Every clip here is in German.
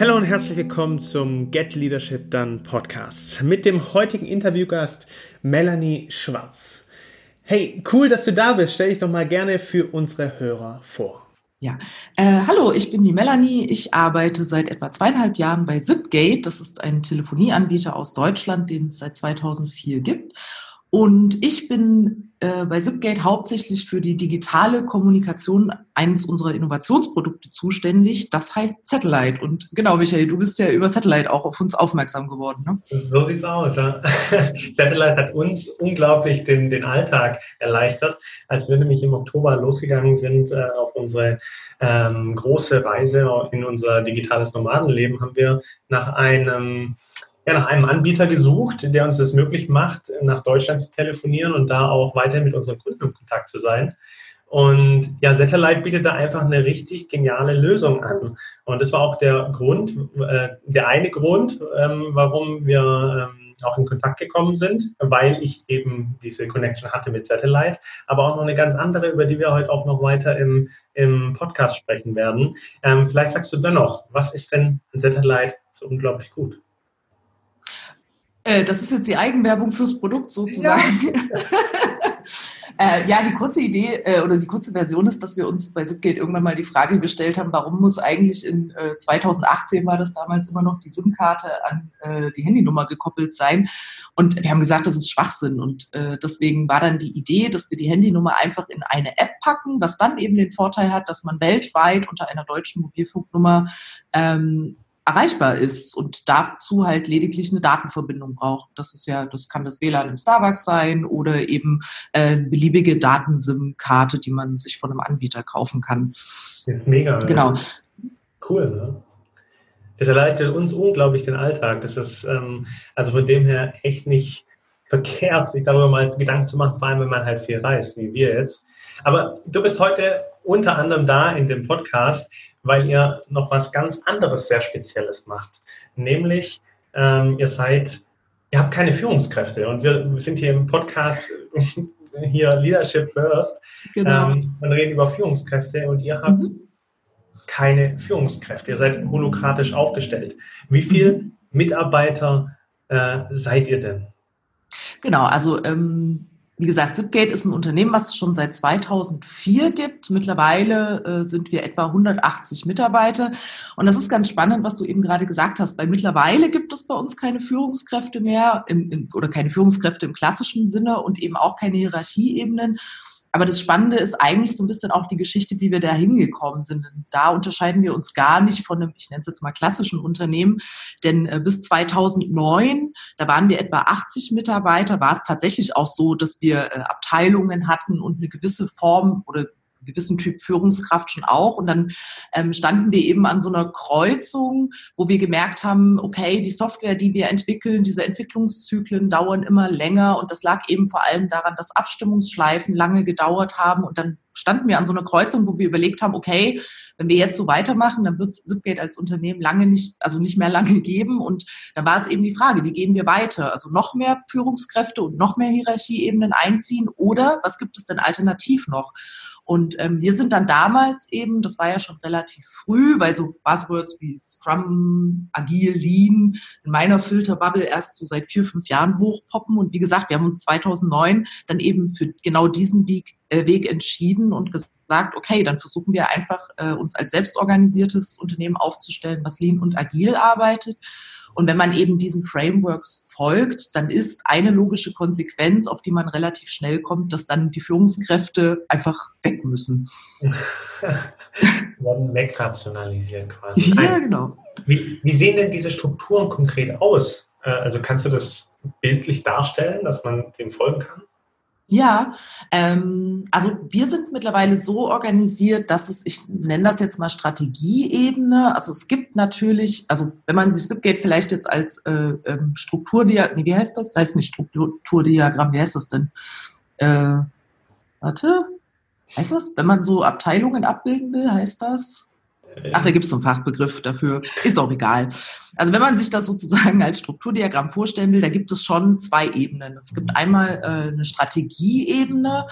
Hallo und herzlich willkommen zum Get Leadership Done Podcast mit dem heutigen Interviewgast Melanie Schwarz. Hey, cool, dass du da bist. Stell dich doch mal gerne für unsere Hörer vor. Ja, äh, hallo, ich bin die Melanie. Ich arbeite seit etwa zweieinhalb Jahren bei Zipgate. Das ist ein Telefonieanbieter aus Deutschland, den es seit 2004 gibt. Und ich bin äh, bei Zipgate hauptsächlich für die digitale Kommunikation eines unserer Innovationsprodukte zuständig. Das heißt Satellite. Und genau, Michael, du bist ja über Satellite auch auf uns aufmerksam geworden. Ne? So sieht's aus. Ja. Satellite hat uns unglaublich den, den Alltag erleichtert. Als wir nämlich im Oktober losgegangen sind äh, auf unsere ähm, große Reise in unser digitales Nomadenleben, haben wir nach einem ja, nach einem Anbieter gesucht, der uns das möglich macht, nach Deutschland zu telefonieren und da auch weiter mit unseren Kunden in Kontakt zu sein. Und ja, Satellite bietet da einfach eine richtig geniale Lösung an. Und das war auch der Grund, äh, der eine Grund, ähm, warum wir ähm, auch in Kontakt gekommen sind, weil ich eben diese Connection hatte mit Satellite, aber auch noch eine ganz andere, über die wir heute auch noch weiter im, im Podcast sprechen werden. Ähm, vielleicht sagst du dennoch, was ist denn ein Satellite so unglaublich gut? Äh, das ist jetzt die Eigenwerbung fürs Produkt sozusagen. Ja. äh, ja, die kurze Idee äh, oder die kurze Version ist, dass wir uns bei Zipgate irgendwann mal die Frage gestellt haben, warum muss eigentlich in 2018 äh, war das damals immer noch die SIM-Karte an äh, die Handynummer gekoppelt sein. Und wir haben gesagt, das ist Schwachsinn. Und äh, deswegen war dann die Idee, dass wir die Handynummer einfach in eine App packen, was dann eben den Vorteil hat, dass man weltweit unter einer deutschen Mobilfunknummer ähm, erreichbar ist und dazu halt lediglich eine Datenverbindung braucht. Das ist ja, das kann das WLAN im Starbucks sein oder eben äh, eine beliebige Datensim-Karte, die man sich von einem Anbieter kaufen kann. Das ist mega. Genau. Cool, ne? Das erleichtert uns unglaublich den Alltag. Das ist ähm, also von dem her echt nicht verkehrt, sich darüber mal Gedanken zu machen, vor allem wenn man halt viel reist, wie wir jetzt. Aber du bist heute unter anderem da in dem Podcast, weil ihr noch was ganz anderes sehr Spezielles macht. Nämlich, ähm, ihr seid, ihr habt keine Führungskräfte und wir sind hier im Podcast hier Leadership First. Genau. Ähm, man redet über Führungskräfte und ihr habt mhm. keine Führungskräfte. Ihr seid holokratisch aufgestellt. Wie viele mhm. Mitarbeiter äh, seid ihr denn? Genau, also ähm, wie gesagt, Zipgate ist ein Unternehmen, was es schon seit 2004 gibt. Mittlerweile äh, sind wir etwa 180 Mitarbeiter. Und das ist ganz spannend, was du eben gerade gesagt hast, weil mittlerweile gibt es bei uns keine Führungskräfte mehr im, im, oder keine Führungskräfte im klassischen Sinne und eben auch keine Hierarchieebenen. Aber das Spannende ist eigentlich so ein bisschen auch die Geschichte, wie wir da hingekommen sind. Da unterscheiden wir uns gar nicht von einem, ich nenne es jetzt mal klassischen Unternehmen, denn äh, bis 2009, da waren wir etwa 80 Mitarbeiter, war es tatsächlich auch so, dass wir äh, Abteilungen hatten und eine gewisse Form oder gewissen Typ Führungskraft schon auch. Und dann ähm, standen wir eben an so einer Kreuzung, wo wir gemerkt haben, okay, die Software, die wir entwickeln, diese Entwicklungszyklen dauern immer länger. Und das lag eben vor allem daran, dass Abstimmungsschleifen lange gedauert haben. Und dann standen wir an so einer Kreuzung, wo wir überlegt haben, okay, wenn wir jetzt so weitermachen, dann wird Zipgate als Unternehmen lange nicht, also nicht mehr lange geben. Und dann war es eben die Frage, wie gehen wir weiter? Also noch mehr Führungskräfte und noch mehr Hierarchieebenen einziehen oder was gibt es denn alternativ noch? Und ähm, wir sind dann damals eben, das war ja schon relativ früh, weil so Buzzwords wie Scrum, Agil, Lean in meiner Filterbubble erst so seit vier, fünf Jahren hochpoppen. Und wie gesagt, wir haben uns 2009 dann eben für genau diesen Weg, Weg entschieden und gesagt, okay, dann versuchen wir einfach, äh, uns als selbstorganisiertes Unternehmen aufzustellen, was Lean und Agil arbeitet. Und wenn man eben diesen Frameworks folgt, dann ist eine logische Konsequenz, auf die man relativ schnell kommt, dass dann die Führungskräfte einfach weg müssen. Werden wegrationalisiert quasi. Ja, genau. Wie, wie sehen denn diese Strukturen konkret aus? Äh, also kannst du das bildlich darstellen, dass man dem folgen kann? Ja, ähm, also wir sind mittlerweile so organisiert, dass es, ich nenne das jetzt mal Strategieebene. Also es gibt natürlich, also wenn man sich Zipgate vielleicht jetzt als äh, ähm, Strukturdiagramm, nee, wie heißt das? Das heißt nicht Strukturdiagramm, wie heißt das denn? Äh, warte, heißt das? Wenn man so Abteilungen abbilden will, heißt das? Ach, da gibt es so einen Fachbegriff dafür. Ist auch egal. Also wenn man sich das sozusagen als Strukturdiagramm vorstellen will, da gibt es schon zwei Ebenen. Es gibt einmal äh, eine Strategieebene,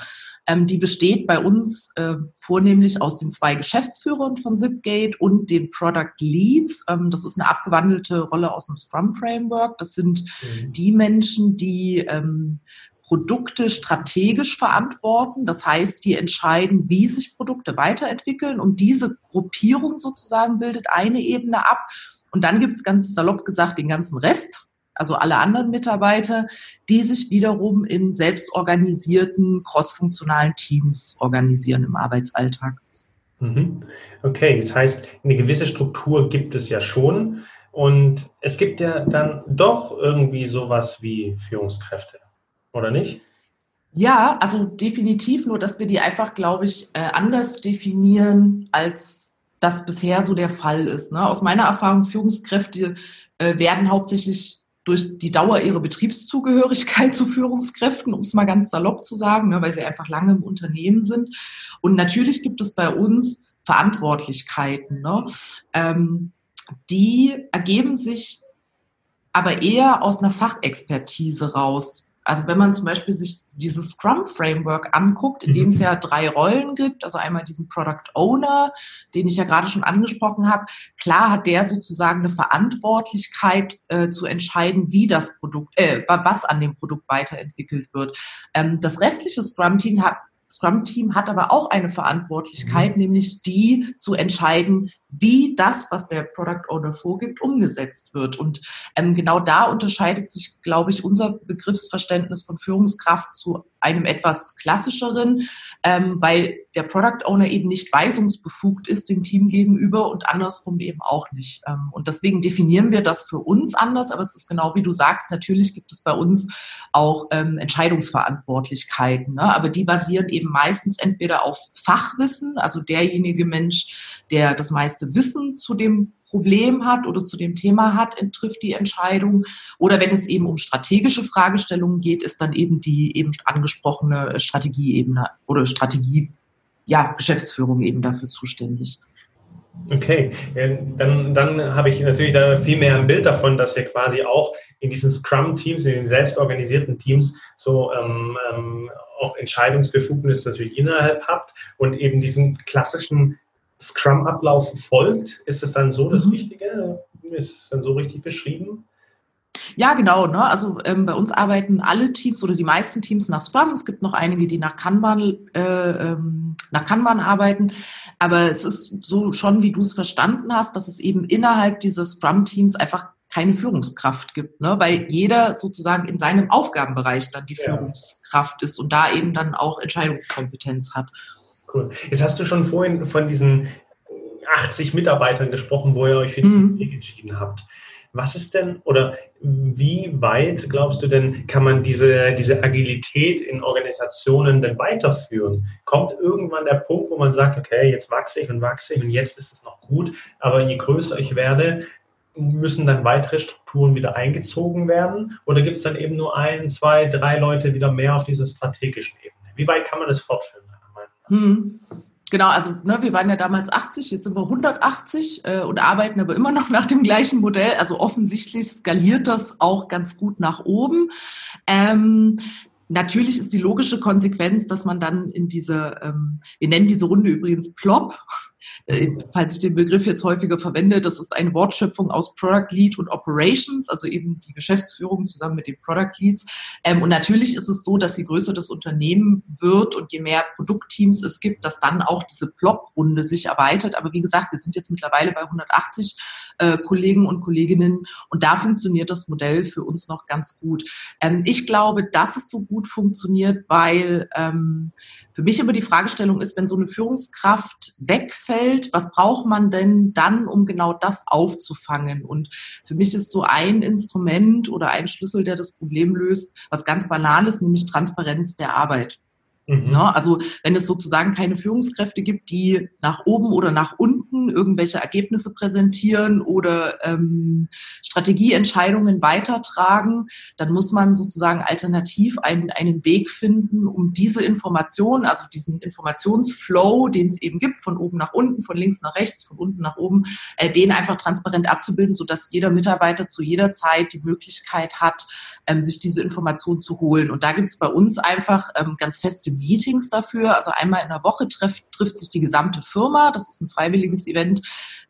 Ähm, die besteht bei uns äh, vornehmlich aus den zwei Geschäftsführern von Zipgate und den Product Leads. Ähm, das ist eine abgewandelte Rolle aus dem Scrum Framework. Das sind mhm. die Menschen, die ähm, Produkte strategisch verantworten. Das heißt, die entscheiden, wie sich Produkte weiterentwickeln. Und diese Gruppierung sozusagen bildet eine Ebene ab. Und dann gibt es ganz salopp gesagt den ganzen Rest, also alle anderen Mitarbeiter, die sich wiederum in selbstorganisierten, crossfunktionalen Teams organisieren im Arbeitsalltag. Mhm. Okay, das heißt, eine gewisse Struktur gibt es ja schon. Und es gibt ja dann doch irgendwie sowas wie Führungskräfte, oder nicht? Ja, also definitiv, nur dass wir die einfach, glaube ich, äh, anders definieren, als das bisher so der Fall ist. Ne? Aus meiner Erfahrung, Führungskräfte äh, werden hauptsächlich durch die Dauer ihrer Betriebszugehörigkeit zu Führungskräften, um es mal ganz salopp zu sagen, ne, weil sie einfach lange im Unternehmen sind. Und natürlich gibt es bei uns Verantwortlichkeiten. Ne? Ähm, die ergeben sich aber eher aus einer Fachexpertise raus. Also wenn man zum Beispiel sich dieses Scrum-Framework anguckt, in dem mhm. es ja drei Rollen gibt, also einmal diesen Product Owner, den ich ja gerade schon angesprochen habe, klar hat der sozusagen eine Verantwortlichkeit äh, zu entscheiden, wie das Produkt, äh, was an dem Produkt weiterentwickelt wird. Ähm, das restliche Scrum-Team hat Scrum-Team hat aber auch eine Verantwortlichkeit, mhm. nämlich die zu entscheiden, wie das, was der Product Owner vorgibt, umgesetzt wird. Und ähm, genau da unterscheidet sich, glaube ich, unser Begriffsverständnis von Führungskraft zu einem etwas klassischeren, ähm, weil der Product Owner eben nicht weisungsbefugt ist dem Team gegenüber und andersrum eben auch nicht. Ähm, und deswegen definieren wir das für uns anders, aber es ist genau wie du sagst, natürlich gibt es bei uns auch ähm, Entscheidungsverantwortlichkeiten, ne? aber die basieren eben meistens entweder auf Fachwissen, also derjenige Mensch, der das meiste Wissen zu dem Problem hat oder zu dem Thema hat, trifft die Entscheidung. Oder wenn es eben um strategische Fragestellungen geht, ist dann eben die eben angesprochene Strategieebene oder Strategie, ja, Geschäftsführung eben dafür zuständig. Okay, dann, dann habe ich natürlich da viel mehr ein Bild davon, dass ihr quasi auch in diesen Scrum-Teams, in den selbstorganisierten Teams so ähm, ähm, auch Entscheidungsbefugnis natürlich innerhalb habt und eben diesen klassischen Scrum-Ablauf folgt. Ist es dann so das mhm. Richtige? Ist es dann so richtig beschrieben? Ja, genau. Ne? Also ähm, bei uns arbeiten alle Teams oder die meisten Teams nach Scrum. Es gibt noch einige, die nach Kanban, äh, ähm, nach Kanban arbeiten. Aber es ist so schon, wie du es verstanden hast, dass es eben innerhalb dieses Scrum-Teams einfach keine Führungskraft gibt, ne? weil jeder sozusagen in seinem Aufgabenbereich dann die. Führungskraft ist und da eben dann auch Entscheidungskompetenz hat. Cool. Jetzt hast du schon vorhin von diesen 80 Mitarbeitern gesprochen, wo ihr euch für diesen mhm. Weg entschieden habt. Was ist denn oder wie weit glaubst du denn, kann man diese, diese Agilität in Organisationen denn weiterführen? Kommt irgendwann der Punkt, wo man sagt, okay, jetzt wachse ich und wachse ich und jetzt ist es noch gut, aber je größer ich werde, müssen dann weitere Strukturen wieder eingezogen werden? Oder gibt es dann eben nur ein, zwei, drei Leute wieder mehr auf dieser strategischen Ebene? Wie weit kann man das fortführen? Hm. Genau, also ne, wir waren ja damals 80, jetzt sind wir 180 äh, und arbeiten aber immer noch nach dem gleichen Modell. Also offensichtlich skaliert das auch ganz gut nach oben. Ähm, natürlich ist die logische Konsequenz, dass man dann in diese, ähm, wir nennen diese Runde übrigens Plop, falls ich den Begriff jetzt häufiger verwende, das ist eine Wortschöpfung aus Product Lead und Operations, also eben die Geschäftsführung zusammen mit den Product Leads. Ähm, und natürlich ist es so, dass je größer das Unternehmen wird und je mehr Produktteams es gibt, dass dann auch diese Plop-Runde sich erweitert. Aber wie gesagt, wir sind jetzt mittlerweile bei 180 äh, Kollegen und Kolleginnen und da funktioniert das Modell für uns noch ganz gut. Ähm, ich glaube, dass es so gut funktioniert, weil ähm, für mich immer die Fragestellung ist, wenn so eine Führungskraft wegfällt, was braucht man denn dann, um genau das aufzufangen? Und für mich ist so ein Instrument oder ein Schlüssel, der das Problem löst, was ganz banal ist, nämlich Transparenz der Arbeit. Mhm. Ne? Also wenn es sozusagen keine Führungskräfte gibt, die nach oben oder nach unten irgendwelche Ergebnisse präsentieren oder ähm, Strategieentscheidungen weitertragen, dann muss man sozusagen alternativ einen, einen Weg finden, um diese Information, also diesen Informationsflow, den es eben gibt, von oben nach unten, von links nach rechts, von unten nach oben, äh, den einfach transparent abzubilden, sodass jeder Mitarbeiter zu jeder Zeit die Möglichkeit hat, ähm, sich diese Information zu holen. Und da gibt es bei uns einfach ähm, ganz feste Meetings dafür. Also einmal in der Woche trifft, trifft sich die gesamte Firma. Das ist ein freiwilliges Event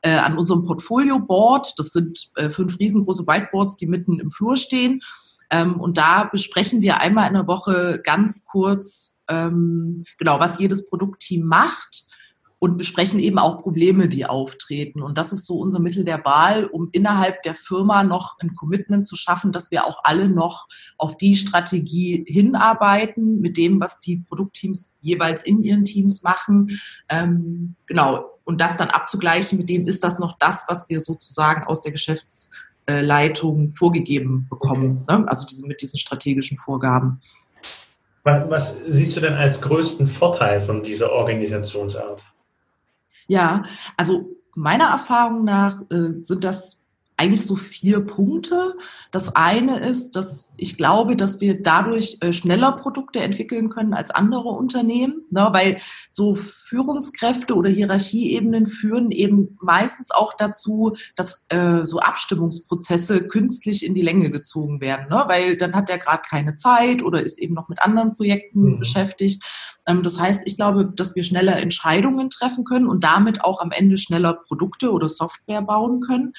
äh, an unserem Portfolio-Board. Das sind äh, fünf riesengroße Whiteboards, die mitten im Flur stehen. Ähm, und da besprechen wir einmal in der Woche ganz kurz, ähm, genau, was jedes Produktteam macht und besprechen eben auch Probleme, die auftreten. Und das ist so unser Mittel der Wahl, um innerhalb der Firma noch ein Commitment zu schaffen, dass wir auch alle noch auf die Strategie hinarbeiten, mit dem, was die Produktteams jeweils in ihren Teams machen. Ähm, genau. Und das dann abzugleichen mit dem, ist das noch das, was wir sozusagen aus der Geschäftsleitung vorgegeben bekommen. Okay. Ne? Also diese, mit diesen strategischen Vorgaben. Was siehst du denn als größten Vorteil von dieser Organisationsart? Ja, also meiner Erfahrung nach äh, sind das eigentlich so vier Punkte. Das eine ist, dass ich glaube, dass wir dadurch äh, schneller Produkte entwickeln können als andere Unternehmen, ne, weil so Führungskräfte oder Hierarchieebenen führen eben meistens auch dazu, dass äh, so Abstimmungsprozesse künstlich in die Länge gezogen werden, ne, weil dann hat er gerade keine Zeit oder ist eben noch mit anderen Projekten mhm. beschäftigt. Ähm, das heißt, ich glaube, dass wir schneller Entscheidungen treffen können und damit auch am Ende schneller Produkte oder Software bauen können.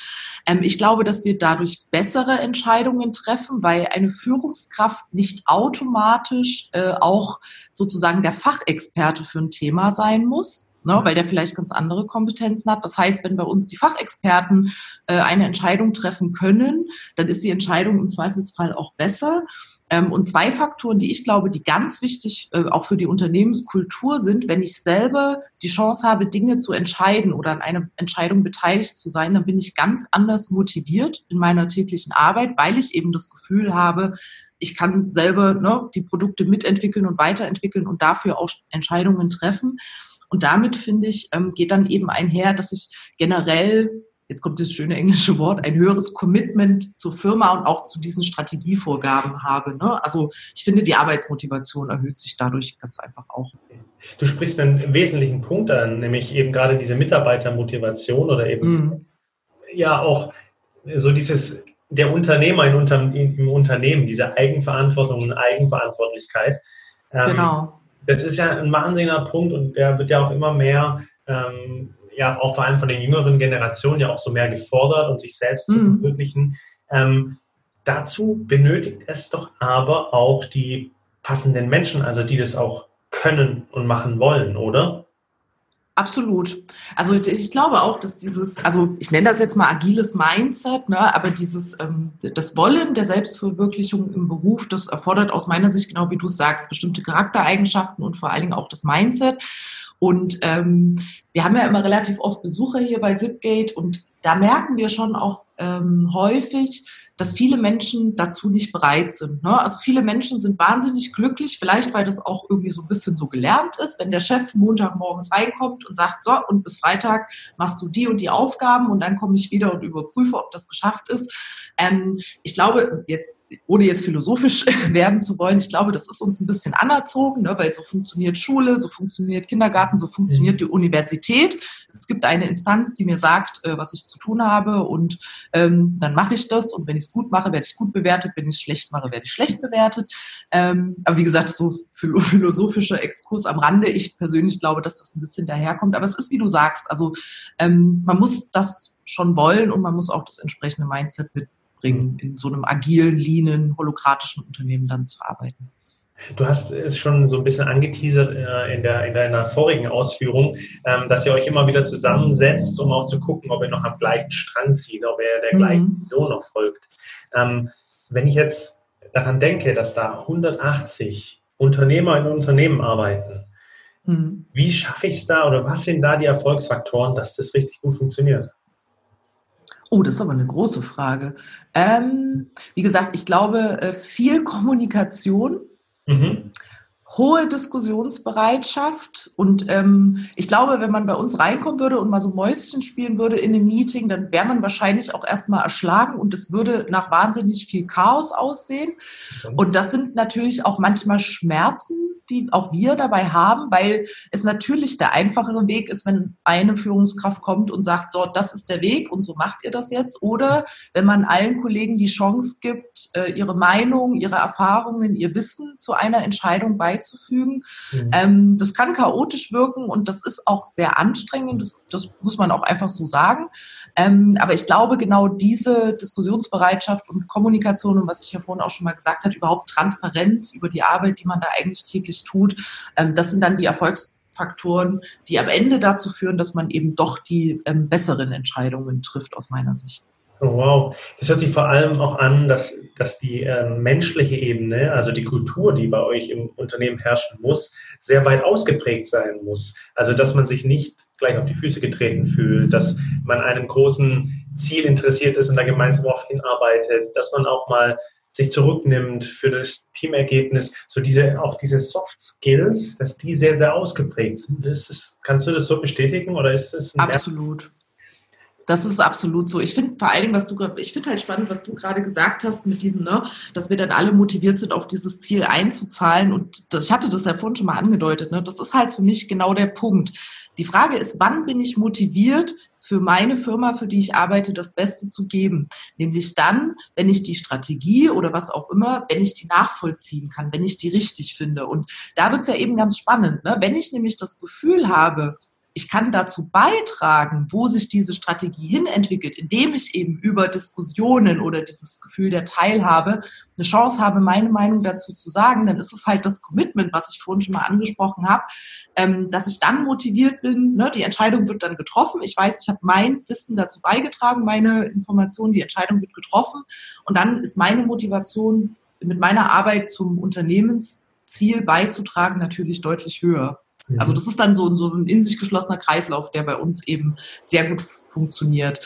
Ähm, ich glaube, dass wir dadurch bessere Entscheidungen treffen, weil eine Führungskraft nicht automatisch äh, auch sozusagen der Fachexperte für ein Thema sein muss. Ne, weil der vielleicht ganz andere Kompetenzen hat. Das heißt, wenn bei uns die Fachexperten äh, eine Entscheidung treffen können, dann ist die Entscheidung im Zweifelsfall auch besser. Ähm, und zwei Faktoren, die ich glaube, die ganz wichtig äh, auch für die Unternehmenskultur sind, wenn ich selber die Chance habe, Dinge zu entscheiden oder an einer Entscheidung beteiligt zu sein, dann bin ich ganz anders motiviert in meiner täglichen Arbeit, weil ich eben das Gefühl habe, ich kann selber ne, die Produkte mitentwickeln und weiterentwickeln und dafür auch Entscheidungen treffen. Und damit, finde ich, ähm, geht dann eben einher, dass ich generell jetzt kommt das schöne englische Wort, ein höheres Commitment zur Firma und auch zu diesen Strategievorgaben habe. Ne? Also ich finde, die Arbeitsmotivation erhöht sich dadurch ganz einfach auch. Du sprichst einen wesentlichen Punkt an, nämlich eben gerade diese Mitarbeitermotivation oder eben mhm. ja auch so dieses der Unternehmer in Unter im Unternehmen, diese Eigenverantwortung und Eigenverantwortlichkeit. Ähm, genau. Das ist ja ein wahnsinniger Punkt und der wird ja auch immer mehr ähm, ja auch vor allem von den jüngeren Generationen ja auch so mehr gefordert und sich selbst mhm. zu verwirklichen. Ähm, dazu benötigt es doch aber auch die passenden Menschen, also die das auch können und machen wollen, oder? Absolut. Also ich glaube auch, dass dieses, also ich nenne das jetzt mal agiles Mindset, ne, aber dieses, ähm, das Wollen der Selbstverwirklichung im Beruf, das erfordert aus meiner Sicht, genau wie du sagst, bestimmte Charaktereigenschaften und vor allen Dingen auch das Mindset. Und ähm, wir haben ja immer relativ oft Besucher hier bei Zipgate und da merken wir schon auch ähm, häufig, dass viele Menschen dazu nicht bereit sind. Ne? Also viele Menschen sind wahnsinnig glücklich, vielleicht weil das auch irgendwie so ein bisschen so gelernt ist, wenn der Chef Montagmorgens reinkommt und sagt, so, und bis Freitag machst du die und die Aufgaben und dann komme ich wieder und überprüfe, ob das geschafft ist. Ähm, ich glaube, jetzt ohne jetzt philosophisch werden zu wollen, ich glaube, das ist uns ein bisschen anerzogen, ne, weil so funktioniert Schule, so funktioniert Kindergarten, so funktioniert mhm. die Universität. Es gibt eine Instanz, die mir sagt, äh, was ich zu tun habe und ähm, dann mache ich das und wenn ich es gut mache, werde ich gut bewertet, wenn ich es schlecht mache, werde ich schlecht bewertet. Ähm, aber wie gesagt, so philosophischer Exkurs am Rande. Ich persönlich glaube, dass das ein bisschen daherkommt, aber es ist, wie du sagst, also ähm, man muss das schon wollen und man muss auch das entsprechende Mindset mit bringen, in so einem agilen, leanen, holokratischen Unternehmen dann zu arbeiten. Du hast es schon so ein bisschen angeteasert äh, in, der, in deiner vorigen Ausführung, ähm, dass ihr euch immer wieder zusammensetzt, um auch zu gucken, ob ihr noch am gleichen Strang zieht, ob ihr der gleichen mhm. Vision noch folgt. Ähm, wenn ich jetzt daran denke, dass da 180 Unternehmer in Unternehmen arbeiten, mhm. wie schaffe ich es da oder was sind da die Erfolgsfaktoren, dass das richtig gut funktioniert? Oh, das ist aber eine große Frage. Ähm, wie gesagt, ich glaube, äh, viel Kommunikation, mhm. Hohe Diskussionsbereitschaft und ähm, ich glaube, wenn man bei uns reinkommen würde und mal so Mäuschen spielen würde in einem Meeting, dann wäre man wahrscheinlich auch erstmal erschlagen und es würde nach wahnsinnig viel Chaos aussehen. Und das sind natürlich auch manchmal Schmerzen, die auch wir dabei haben, weil es natürlich der einfachere Weg ist, wenn eine Führungskraft kommt und sagt, so, das ist der Weg und so macht ihr das jetzt. Oder wenn man allen Kollegen die Chance gibt, äh, ihre Meinung, ihre Erfahrungen, ihr Wissen zu einer Entscheidung beizutragen beizufügen. Mhm. Ähm, das kann chaotisch wirken und das ist auch sehr anstrengend, das, das muss man auch einfach so sagen. Ähm, aber ich glaube, genau diese Diskussionsbereitschaft und Kommunikation und was ich ja vorhin auch schon mal gesagt habe, überhaupt Transparenz über die Arbeit, die man da eigentlich täglich tut, ähm, das sind dann die Erfolgsfaktoren, die am Ende dazu führen, dass man eben doch die ähm, besseren Entscheidungen trifft, aus meiner Sicht. Oh, wow, das hört sich vor allem auch an, dass, dass die äh, menschliche Ebene, also die Kultur, die bei euch im Unternehmen herrschen muss, sehr weit ausgeprägt sein muss. Also dass man sich nicht gleich auf die Füße getreten fühlt, dass man einem großen Ziel interessiert ist und da gemeinsam darauf hinarbeitet, dass man auch mal sich zurücknimmt für das Teamergebnis, so diese, auch diese Soft Skills, dass die sehr, sehr ausgeprägt sind. Das, kannst du das so bestätigen oder ist das Absolut. Das ist absolut so. Ich finde vor allen Dingen, was du ich finde halt spannend, was du gerade gesagt hast mit diesem, ne, dass wir dann alle motiviert sind, auf dieses Ziel einzuzahlen. Und das, ich hatte das ja vorhin schon mal angedeutet, ne? Das ist halt für mich genau der Punkt. Die Frage ist, wann bin ich motiviert, für meine Firma, für die ich arbeite, das Beste zu geben. Nämlich dann, wenn ich die Strategie oder was auch immer, wenn ich die nachvollziehen kann, wenn ich die richtig finde. Und da wird es ja eben ganz spannend. Ne? Wenn ich nämlich das Gefühl habe, ich kann dazu beitragen, wo sich diese Strategie hin entwickelt, indem ich eben über Diskussionen oder dieses Gefühl der Teilhabe eine Chance habe, meine Meinung dazu zu sagen, dann ist es halt das Commitment, was ich vorhin schon mal angesprochen habe, ähm, dass ich dann motiviert bin. Ne? Die Entscheidung wird dann getroffen. Ich weiß, ich habe mein Wissen dazu beigetragen, meine Informationen, die Entscheidung wird getroffen. Und dann ist meine Motivation, mit meiner Arbeit zum Unternehmensziel beizutragen, natürlich deutlich höher. Also das ist dann so, so ein in sich geschlossener Kreislauf, der bei uns eben sehr gut funktioniert.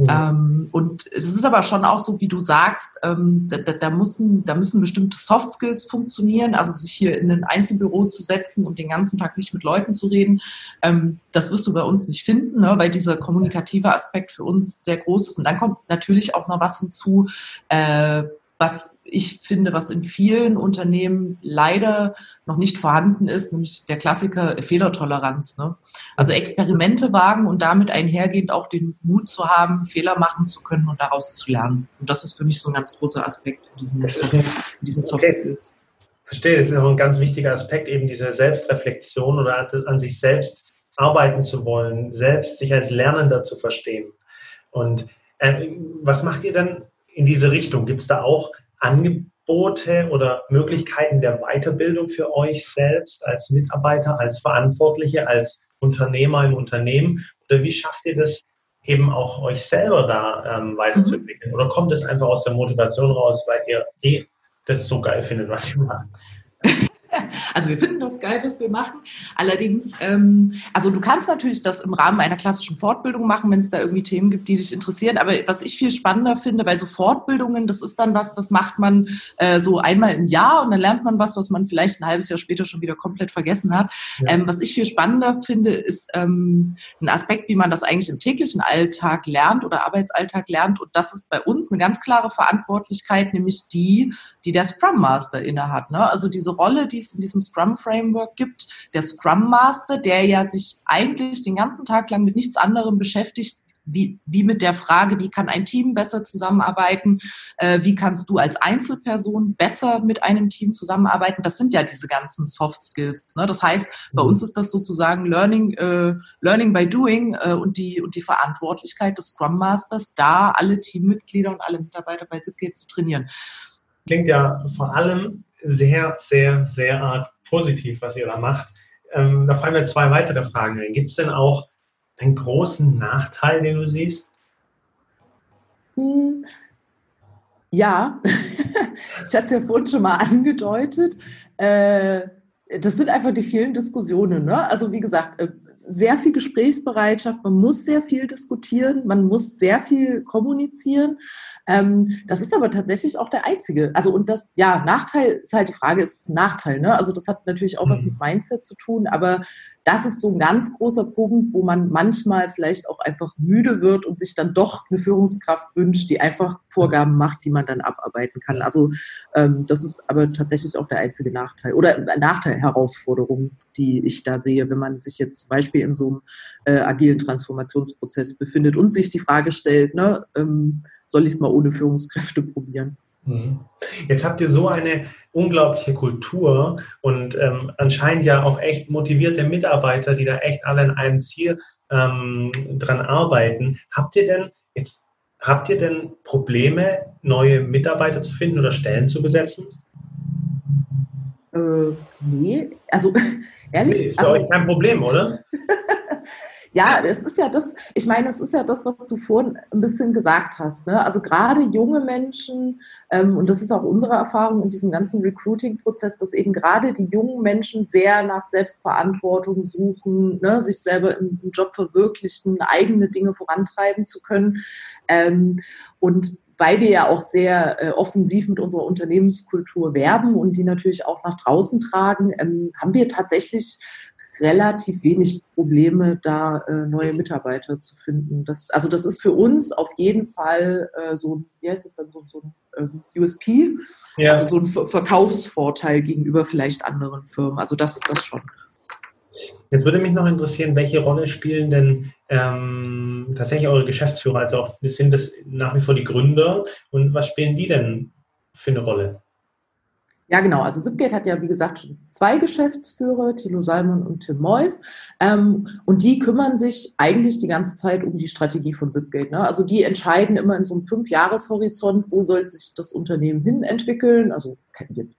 Mhm. Ähm, und es ist aber schon auch so, wie du sagst, ähm, da, da, müssen, da müssen bestimmte Soft Skills funktionieren, also sich hier in ein Einzelbüro zu setzen und den ganzen Tag nicht mit Leuten zu reden. Ähm, das wirst du bei uns nicht finden, ne, weil dieser kommunikative Aspekt für uns sehr groß ist. Und dann kommt natürlich auch noch was hinzu, äh, was ich finde, was in vielen Unternehmen leider noch nicht vorhanden ist, nämlich der Klassiker Fehlertoleranz. Ne? Also Experimente wagen und damit einhergehend auch den Mut zu haben, Fehler machen zu können und daraus zu lernen. Und das ist für mich so ein ganz großer Aspekt in diesen, in diesen Soft Skills. Verstehe, das ist auch ein ganz wichtiger Aspekt, eben diese Selbstreflexion oder an sich selbst arbeiten zu wollen, selbst sich als Lernender zu verstehen. Und äh, was macht ihr dann in diese Richtung? Gibt es da auch Angebote oder Möglichkeiten der Weiterbildung für euch selbst als Mitarbeiter, als Verantwortliche, als Unternehmer im Unternehmen? Oder wie schafft ihr das eben auch euch selber da ähm, weiterzuentwickeln? Mhm. Oder kommt es einfach aus der Motivation raus, weil ihr eh das so geil findet, was ihr macht? Also wir finden das geil, was wir machen. Allerdings, ähm, also du kannst natürlich das im Rahmen einer klassischen Fortbildung machen, wenn es da irgendwie Themen gibt, die dich interessieren. Aber was ich viel spannender finde, weil so Fortbildungen, das ist dann was, das macht man äh, so einmal im Jahr und dann lernt man was, was man vielleicht ein halbes Jahr später schon wieder komplett vergessen hat. Ja. Ähm, was ich viel spannender finde, ist ähm, ein Aspekt, wie man das eigentlich im täglichen Alltag lernt oder Arbeitsalltag lernt. Und das ist bei uns eine ganz klare Verantwortlichkeit, nämlich die, die der Scrum Master innehat. Ne? Also diese Rolle, die es in diesem Scrum Framework gibt. Der Scrum Master, der ja sich eigentlich den ganzen Tag lang mit nichts anderem beschäftigt, wie, wie mit der Frage, wie kann ein Team besser zusammenarbeiten, äh, wie kannst du als Einzelperson besser mit einem Team zusammenarbeiten. Das sind ja diese ganzen Soft Skills. Ne? Das heißt, bei mhm. uns ist das sozusagen Learning, äh, Learning by Doing äh, und, die, und die Verantwortlichkeit des Scrum Masters, da alle Teammitglieder und alle Mitarbeiter bei Zipgate zu trainieren. Klingt ja vor allem sehr, sehr, sehr arg positiv, was ihr da macht. Ähm, da fallen mir zwei weitere Fragen ein. Gibt es denn auch einen großen Nachteil, den du siehst? Hm. Ja, ich hatte es ja vorhin schon mal angedeutet. Äh, das sind einfach die vielen Diskussionen. Ne? Also wie gesagt, äh, sehr viel Gesprächsbereitschaft, man muss sehr viel diskutieren, man muss sehr viel kommunizieren. Ähm, das ist aber tatsächlich auch der einzige. Also und das, ja, Nachteil ist halt die Frage, ist Nachteil. Ne? Also das hat natürlich auch was mhm. mit Mindset zu tun, aber das ist so ein ganz großer Punkt, wo man manchmal vielleicht auch einfach müde wird und sich dann doch eine Führungskraft wünscht, die einfach Vorgaben macht, die man dann abarbeiten kann. Also ähm, das ist aber tatsächlich auch der einzige Nachteil oder Nachteil, Herausforderung, die ich da sehe, wenn man sich jetzt zum Beispiel in so einem äh, agilen Transformationsprozess befindet und sich die Frage stellt, ne, ähm, soll ich es mal ohne Führungskräfte probieren? Mhm. Jetzt habt ihr so eine unglaubliche Kultur und ähm, anscheinend ja auch echt motivierte Mitarbeiter, die da echt alle an einem Ziel ähm, dran arbeiten. Habt ihr denn jetzt habt ihr denn Probleme, neue Mitarbeiter zu finden oder Stellen zu besetzen? Äh, nee, also ehrlich. Nee, ist also, euch kein Problem, oder? Ja, es ist ja das, ich meine, es ist ja das, was du vorhin ein bisschen gesagt hast. Ne? Also gerade junge Menschen, ähm, und das ist auch unsere Erfahrung in diesem ganzen Recruiting-Prozess, dass eben gerade die jungen Menschen sehr nach Selbstverantwortung suchen, ne? sich selber im, im Job verwirklichen, eigene Dinge vorantreiben zu können. Ähm, und weil wir ja auch sehr äh, offensiv mit unserer Unternehmenskultur werben und die natürlich auch nach draußen tragen, ähm, haben wir tatsächlich relativ wenig Probleme, da äh, neue Mitarbeiter zu finden. Das, also das ist für uns auf jeden Fall äh, so ein, wie heißt es dann, so, so ein ähm, USP, ja. also so ein Ver Verkaufsvorteil gegenüber vielleicht anderen Firmen. Also das, das schon. Jetzt würde mich noch interessieren, welche Rolle spielen denn ähm, tatsächlich eure Geschäftsführer? Also auch, sind das nach wie vor die Gründer und was spielen die denn für eine Rolle? Ja, genau. Also Zipgate hat ja, wie gesagt, schon zwei Geschäftsführer, Thilo Salmon und Tim Mois. Ähm, und die kümmern sich eigentlich die ganze Zeit um die Strategie von Zipgate. Ne? Also die entscheiden immer in so einem Fünfjahreshorizont, wo soll sich das Unternehmen hin entwickeln. Also jetzt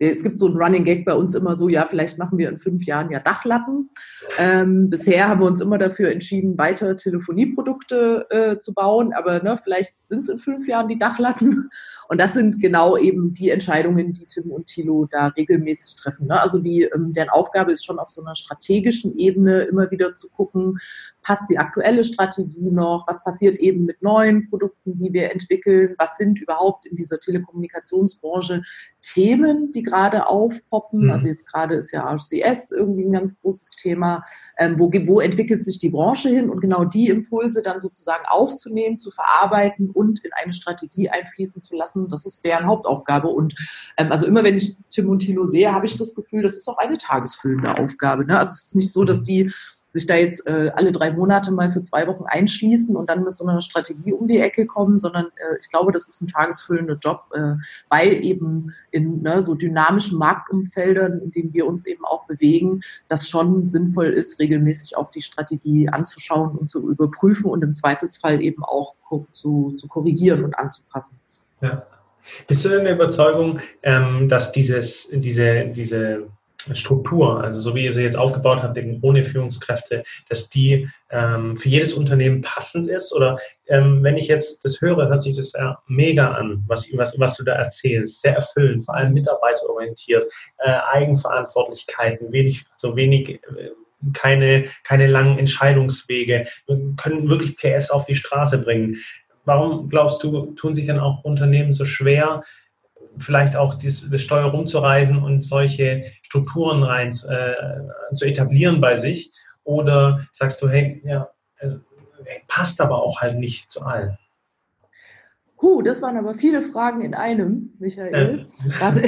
es gibt so ein Running Gag bei uns immer so, ja, vielleicht machen wir in fünf Jahren ja Dachlatten. Ähm, bisher haben wir uns immer dafür entschieden, weiter Telefonieprodukte äh, zu bauen, aber ne, vielleicht sind es in fünf Jahren die Dachlatten. Und das sind genau eben die Entscheidungen, die Tim und Thilo da regelmäßig treffen. Ne? Also die, ähm, deren Aufgabe ist schon auf so einer strategischen Ebene immer wieder zu gucken, passt die aktuelle Strategie noch, was passiert eben mit neuen Produkten, die wir entwickeln, was sind überhaupt in dieser Telekommunikationsbranche Themen, die gerade aufpoppen. Mhm. Also jetzt gerade ist ja RCS irgendwie ein ganz großes Thema. Ähm, wo, wo entwickelt sich die Branche hin und genau die Impulse dann sozusagen aufzunehmen, zu verarbeiten und in eine Strategie einfließen zu lassen, das ist deren Hauptaufgabe. Und ähm, also immer wenn ich Tim und Tilo sehe, habe ich das Gefühl, das ist auch eine tagesfüllende Aufgabe. Ne? Also es ist nicht so, dass die sich da jetzt äh, alle drei Monate mal für zwei Wochen einschließen und dann mit so einer Strategie um die Ecke kommen, sondern äh, ich glaube, das ist ein tagesfüllender Job, äh, weil eben in ne, so dynamischen Marktumfeldern, in denen wir uns eben auch bewegen, das schon sinnvoll ist, regelmäßig auch die Strategie anzuschauen und zu überprüfen und im Zweifelsfall eben auch zu, zu korrigieren und anzupassen. Ja. Bist du denn der Überzeugung, ähm, dass dieses, diese, diese Struktur, also so wie ihr sie jetzt aufgebaut habt, eben ohne Führungskräfte, dass die ähm, für jedes Unternehmen passend ist? Oder ähm, wenn ich jetzt das höre, hört sich das ja mega an, was, was, was du da erzählst. Sehr erfüllend, vor allem mitarbeiterorientiert, äh, Eigenverantwortlichkeiten, wenig, so wenig, äh, keine, keine langen Entscheidungswege, können wirklich PS auf die Straße bringen. Warum glaubst du, tun sich dann auch Unternehmen so schwer, vielleicht auch das, das Steuer rumzureisen und solche Strukturen rein äh, zu etablieren bei sich? Oder sagst du, hey, ja, also, passt aber auch halt nicht zu allen? Huh, das waren aber viele Fragen in einem, Michael. Äh, Warte.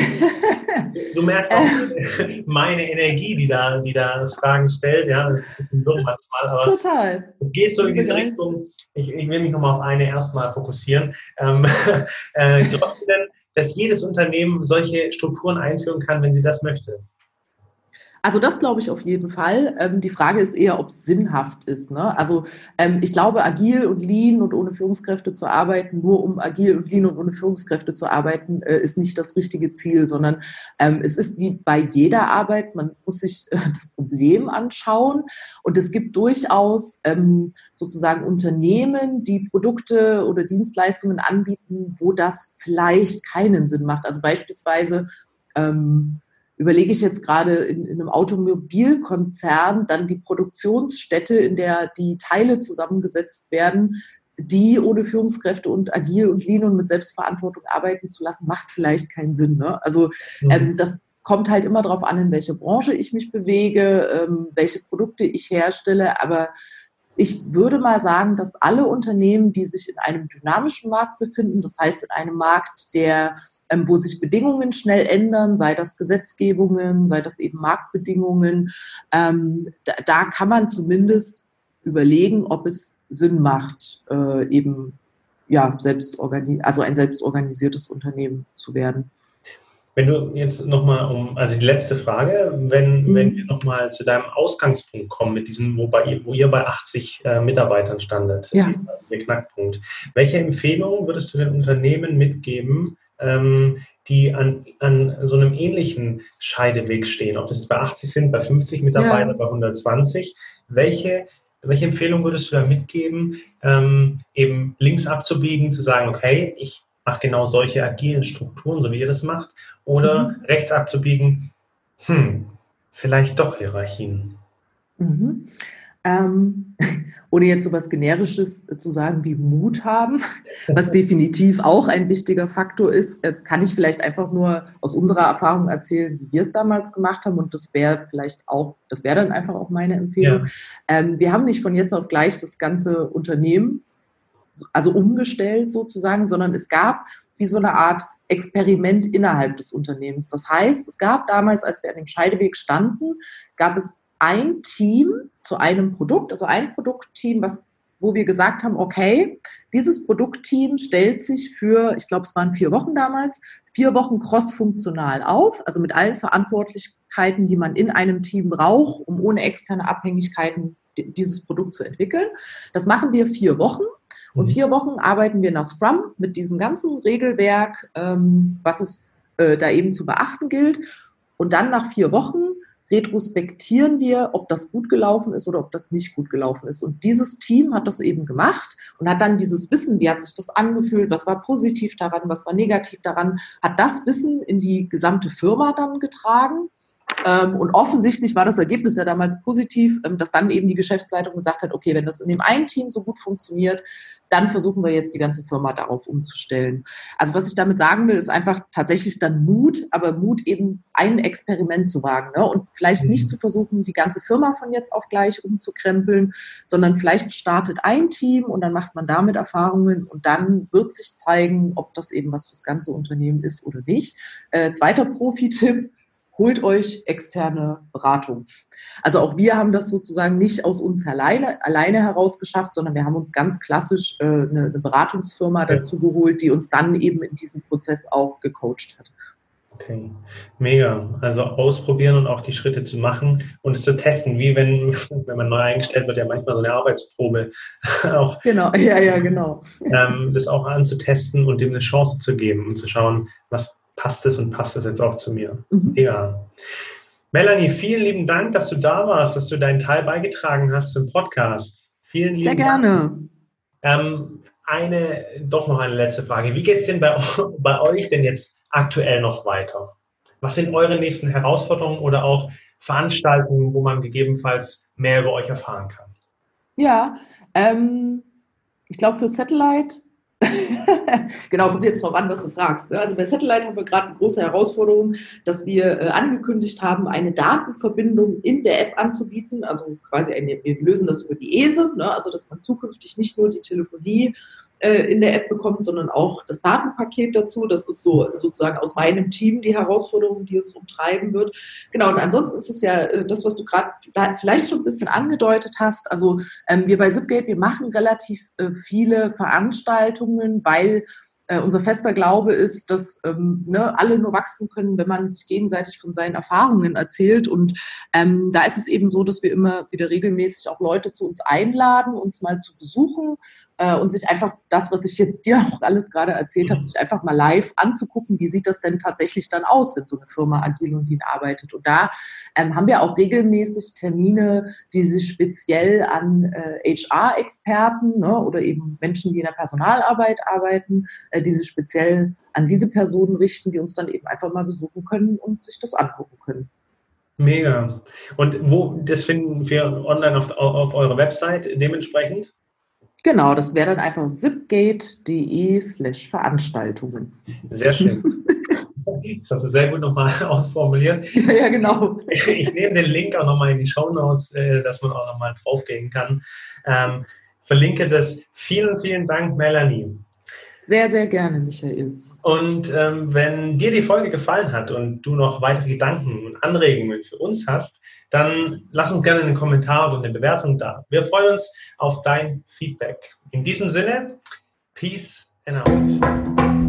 Du merkst auch meine Energie, die da, die da Fragen stellt. Ja, das ist ein bisschen dumm manchmal, aber Total. es geht so in diese Richtung. Ich, ich will mich nochmal auf eine erstmal fokussieren. Ähm, äh, glaubst du denn, dass jedes Unternehmen solche Strukturen einführen kann, wenn sie das möchte? Also das glaube ich auf jeden Fall. Ähm, die Frage ist eher, ob es sinnhaft ist. Ne? Also ähm, ich glaube, agil und lean und ohne Führungskräfte zu arbeiten, nur um agil und lean und ohne Führungskräfte zu arbeiten, äh, ist nicht das richtige Ziel, sondern ähm, es ist wie bei jeder Arbeit, man muss sich äh, das Problem anschauen und es gibt durchaus ähm, sozusagen Unternehmen, die Produkte oder Dienstleistungen anbieten, wo das vielleicht keinen Sinn macht. Also beispielsweise ähm, überlege ich jetzt gerade in, in, einem Automobilkonzern dann die Produktionsstätte, in der die Teile zusammengesetzt werden, die ohne Führungskräfte und agil und lean und mit Selbstverantwortung arbeiten zu lassen, macht vielleicht keinen Sinn. Ne? Also mhm. ähm, das kommt halt immer darauf an, in welche Branche ich mich bewege, ähm, welche Produkte ich herstelle, aber ich würde mal sagen, dass alle Unternehmen, die sich in einem dynamischen Markt befinden, das heißt in einem Markt, der, ähm, wo sich Bedingungen schnell ändern, sei das Gesetzgebungen, sei das eben Marktbedingungen, ähm, da, da, kann man zumindest überlegen, ob es Sinn macht, äh, eben ja, selbst also ein selbstorganisiertes Unternehmen zu werden. Wenn du jetzt nochmal um, also die letzte Frage, wenn, mhm. wenn wir nochmal zu deinem Ausgangspunkt kommen mit diesem, wo, bei, wo ihr bei 80 äh, Mitarbeitern standet, ja. dieser Knackpunkt. Welche Empfehlungen würdest du den Unternehmen mitgeben, ähm, die an, an so einem ähnlichen Scheideweg stehen? Ob das jetzt bei 80 sind, bei 50 Mitarbeitern, ja. bei 120? Welche welche Empfehlung würdest du da mitgeben, ähm, eben links abzubiegen, zu sagen, okay, ich mache genau solche agilen Strukturen, so wie ihr das macht, oder mhm. rechts abzubiegen, hm, vielleicht doch Hierarchien. Mhm. Ähm, ohne jetzt so was Generisches zu sagen wie Mut haben, was definitiv auch ein wichtiger Faktor ist, äh, kann ich vielleicht einfach nur aus unserer Erfahrung erzählen, wie wir es damals gemacht haben. Und das wäre vielleicht auch, das wäre dann einfach auch meine Empfehlung. Ja. Ähm, wir haben nicht von jetzt auf gleich das ganze Unternehmen, also umgestellt sozusagen, sondern es gab wie so eine Art Experiment innerhalb des Unternehmens. Das heißt, es gab damals, als wir an dem Scheideweg standen, gab es ein Team zu einem Produkt, also ein Produktteam, was wo wir gesagt haben, okay, dieses Produktteam stellt sich für, ich glaube, es waren vier Wochen damals, vier Wochen cross-funktional auf, also mit allen Verantwortlichkeiten, die man in einem Team braucht, um ohne externe Abhängigkeiten dieses Produkt zu entwickeln. Das machen wir vier Wochen. Und mhm. vier Wochen arbeiten wir nach Scrum mit diesem ganzen Regelwerk, ähm, was es äh, da eben zu beachten gilt. Und dann nach vier Wochen retrospektieren wir, ob das gut gelaufen ist oder ob das nicht gut gelaufen ist. Und dieses Team hat das eben gemacht und hat dann dieses Wissen, wie hat sich das angefühlt, was war positiv daran, was war negativ daran, hat das Wissen in die gesamte Firma dann getragen und offensichtlich war das Ergebnis ja damals positiv, ähm, dass dann eben die Geschäftsleitung gesagt hat, okay, wenn das in dem einen Team so gut funktioniert, dann versuchen wir jetzt die ganze Firma darauf umzustellen. Also was ich damit sagen will, ist einfach tatsächlich dann Mut, aber Mut eben ein Experiment zu wagen ne? und vielleicht mhm. nicht zu versuchen, die ganze Firma von jetzt auf gleich umzukrempeln, sondern vielleicht startet ein Team und dann macht man damit Erfahrungen und dann wird sich zeigen, ob das eben was fürs ganze Unternehmen ist oder nicht. Äh, zweiter Profi-Tipp, holt euch externe Beratung. Also auch wir haben das sozusagen nicht aus uns alleine, alleine heraus geschafft, sondern wir haben uns ganz klassisch äh, eine, eine, Beratungsfirma dazu geholt, die uns dann eben in diesem Prozess auch gecoacht hat. Okay, mega. Also ausprobieren und auch die Schritte zu machen und es zu testen, wie wenn, wenn man neu eingestellt wird, ja manchmal so eine Arbeitsprobe auch. Genau, ja, ja, genau. Ähm, das auch anzutesten und dem eine Chance zu geben und zu schauen, was passt es und passt es jetzt auch zu mir. Mhm. Ja. Melanie, vielen lieben Dank, dass du da warst, dass du deinen Teil beigetragen hast zum Podcast. Vielen lieben Sehr gerne. Ähm, eine, doch noch eine letzte Frage. Wie geht es denn bei, bei euch denn jetzt aktuell noch weiter? Was sind eure nächsten Herausforderungen oder auch Veranstaltungen, wo man gegebenenfalls mehr über euch erfahren kann? Ja, ähm, ich glaube, für Satellite genau, kommt jetzt drauf an, was du fragst. Ne? Also bei Satellite haben wir gerade eine große Herausforderung, dass wir äh, angekündigt haben, eine Datenverbindung in der App anzubieten. Also quasi eine, wir lösen das über die ESE, ne? also dass man zukünftig nicht nur die Telefonie äh, in der App bekommt, sondern auch das Datenpaket dazu. Das ist so sozusagen aus meinem Team die Herausforderung, die uns umtreiben wird. Genau, und ansonsten ist es ja äh, das, was du gerade vielleicht schon ein bisschen angedeutet hast. Also ähm, wir bei Zipgate, wir machen relativ äh, viele Veranstaltungen, weil äh, unser fester Glaube ist, dass ähm, ne, alle nur wachsen können, wenn man sich gegenseitig von seinen Erfahrungen erzählt. Und ähm, da ist es eben so, dass wir immer wieder regelmäßig auch Leute zu uns einladen, uns mal zu besuchen äh, und sich einfach das, was ich jetzt dir auch alles gerade erzählt habe, mhm. sich einfach mal live anzugucken, wie sieht das denn tatsächlich dann aus, wenn so eine Firma agil und lean arbeitet. Und da ähm, haben wir auch regelmäßig Termine, die sich speziell an äh, HR-Experten ne, oder eben Menschen, die in der Personalarbeit arbeiten, äh, die sich speziell an diese Personen richten, die uns dann eben einfach mal besuchen können und sich das angucken können. Mega. Und wo, das finden wir online auf, auf eurer Website dementsprechend? Genau, das wäre dann einfach zipgate.de slash Veranstaltungen. Sehr schön. Das hast du sehr gut nochmal ausformuliert. Ja, ja, genau. Ich nehme den Link auch nochmal in die Show Notes, äh, dass man auch nochmal draufgehen kann. Ähm, verlinke das. Vielen, vielen Dank, Melanie. Sehr, sehr gerne, Michael. Und ähm, wenn dir die Folge gefallen hat und du noch weitere Gedanken und Anregungen für uns hast, dann lass uns gerne einen Kommentar oder eine Bewertung da. Wir freuen uns auf dein Feedback. In diesem Sinne, Peace and out.